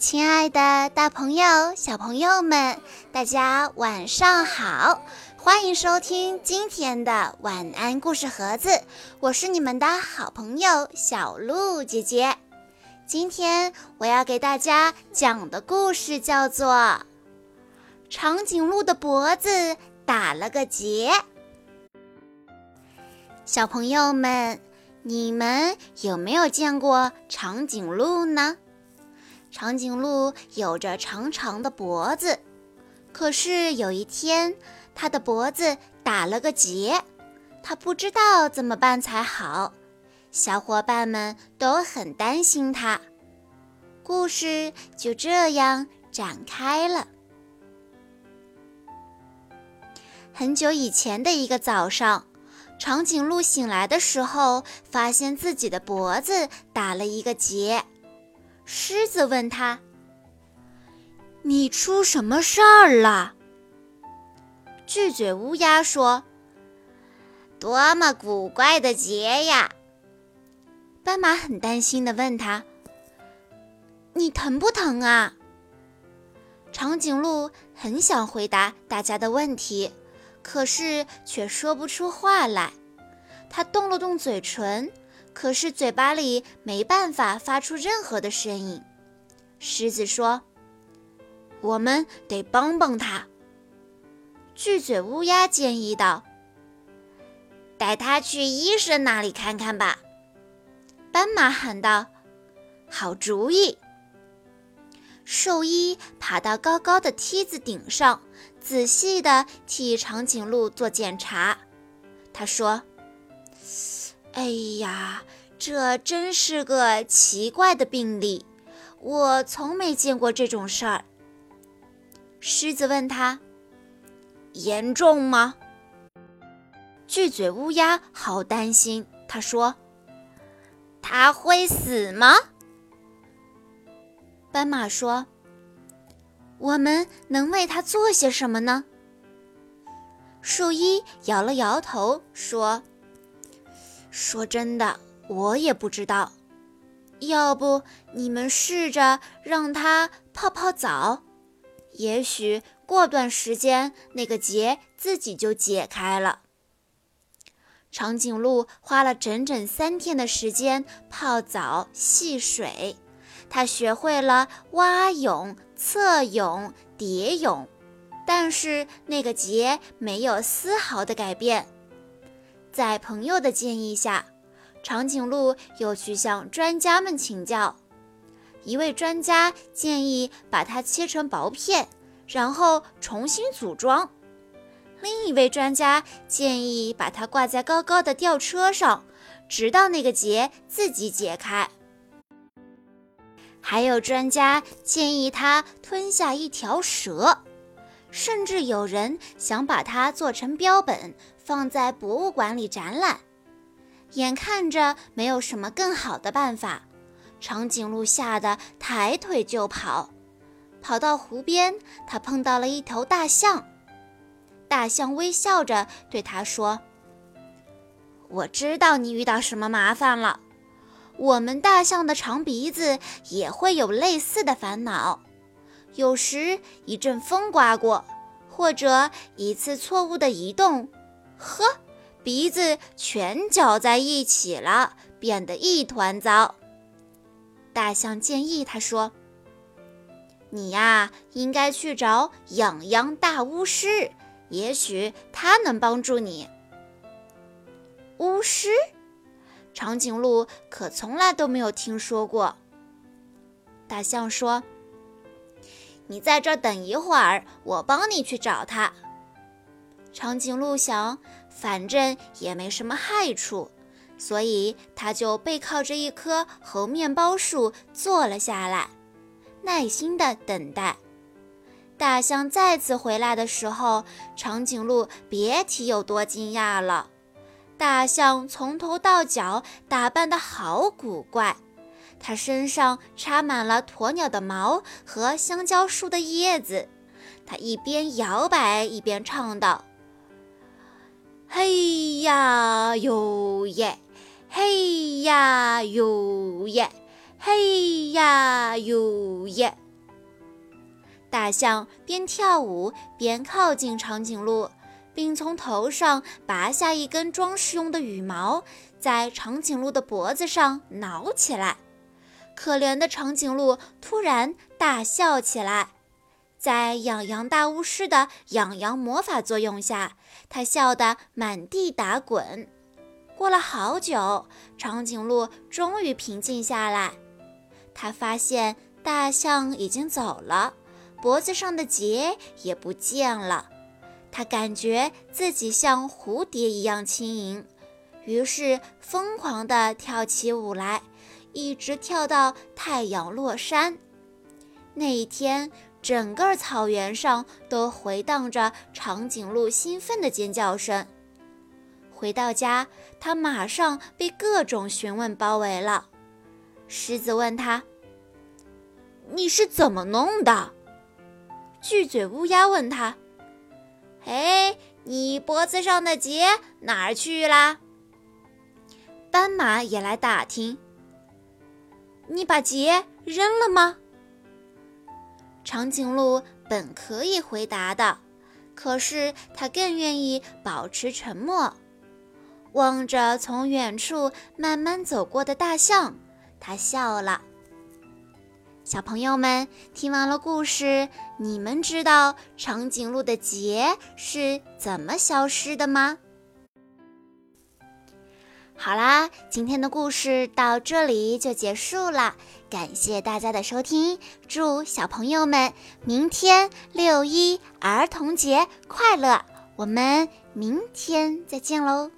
亲爱的，大朋友、小朋友们，大家晚上好！欢迎收听今天的晚安故事盒子，我是你们的好朋友小鹿姐姐。今天我要给大家讲的故事叫做《长颈鹿的脖子打了个结》。小朋友们，你们有没有见过长颈鹿呢？长颈鹿有着长长的脖子，可是有一天，它的脖子打了个结，它不知道怎么办才好。小伙伴们都很担心它。故事就这样展开了。很久以前的一个早上，长颈鹿醒来的时候，发现自己的脖子打了一个结。狮子问他：“你出什么事儿了？”巨嘴乌鸦说：“多么古怪的结呀！”斑马很担心地问他：“你疼不疼啊？”长颈鹿很想回答大家的问题，可是却说不出话来。他动了动嘴唇。可是嘴巴里没办法发出任何的声音。狮子说：“我们得帮帮他。”巨嘴乌鸦建议道：“带他去医生那里看看吧。”斑马喊道：“好主意！”兽医爬到高高的梯子顶上，仔细地替长颈鹿做检查。他说。哎呀，这真是个奇怪的病例，我从没见过这种事儿。狮子问他：“严重吗？”巨嘴乌鸦好担心，他说：“他会死吗？”斑马说：“我们能为他做些什么呢？”树医摇了摇头说。说真的，我也不知道。要不你们试着让它泡泡澡，也许过段时间那个结自己就解开了。长颈鹿花了整整三天的时间泡澡戏水，它学会了蛙泳、侧泳、蝶泳，但是那个结没有丝毫的改变。在朋友的建议下，长颈鹿又去向专家们请教。一位专家建议把它切成薄片，然后重新组装；另一位专家建议把它挂在高高的吊车上，直到那个结自己解开。还有专家建议它吞下一条蛇。甚至有人想把它做成标本，放在博物馆里展览。眼看着没有什么更好的办法，长颈鹿吓得抬腿就跑。跑到湖边，它碰到了一头大象。大象微笑着对它说：“我知道你遇到什么麻烦了。我们大象的长鼻子也会有类似的烦恼。”有时一阵风刮过，或者一次错误的移动，呵，鼻子全搅在一起了，变得一团糟。大象建议他说：“你呀，应该去找痒痒大巫师，也许他能帮助你。”巫师，长颈鹿可从来都没有听说过。大象说。你在这等一会儿，我帮你去找他。长颈鹿想，反正也没什么害处，所以他就背靠着一棵猴面包树坐了下来，耐心地等待。大象再次回来的时候，长颈鹿别提有多惊讶了。大象从头到脚打扮得好古怪。它身上插满了鸵鸟的毛和香蕉树的叶子，它一边摇摆一边唱道：“嘿呀哟耶，嘿呀哟耶，嘿呀哟耶。”大象边跳舞边靠近长颈鹿，并从头上拔下一根装饰用的羽毛，在长颈鹿的脖子上挠起来。可怜的长颈鹿突然大笑起来，在养羊大巫师的养羊魔法作用下，它笑得满地打滚。过了好久，长颈鹿终于平静下来。它发现大象已经走了，脖子上的结也不见了。它感觉自己像蝴蝶一样轻盈，于是疯狂地跳起舞来。一直跳到太阳落山。那一天，整个草原上都回荡着长颈鹿兴奋的尖叫声。回到家，他马上被各种询问包围了。狮子问他：“你是怎么弄的？”巨嘴乌鸦问他：“哎，你脖子上的结哪儿去啦？”斑马也来打听。你把结扔了吗？长颈鹿本可以回答的，可是它更愿意保持沉默。望着从远处慢慢走过的大象，它笑了。小朋友们，听完了故事，你们知道长颈鹿的结是怎么消失的吗？好啦，今天的故事到这里就结束了，感谢大家的收听，祝小朋友们明天六一儿童节快乐！我们明天再见喽。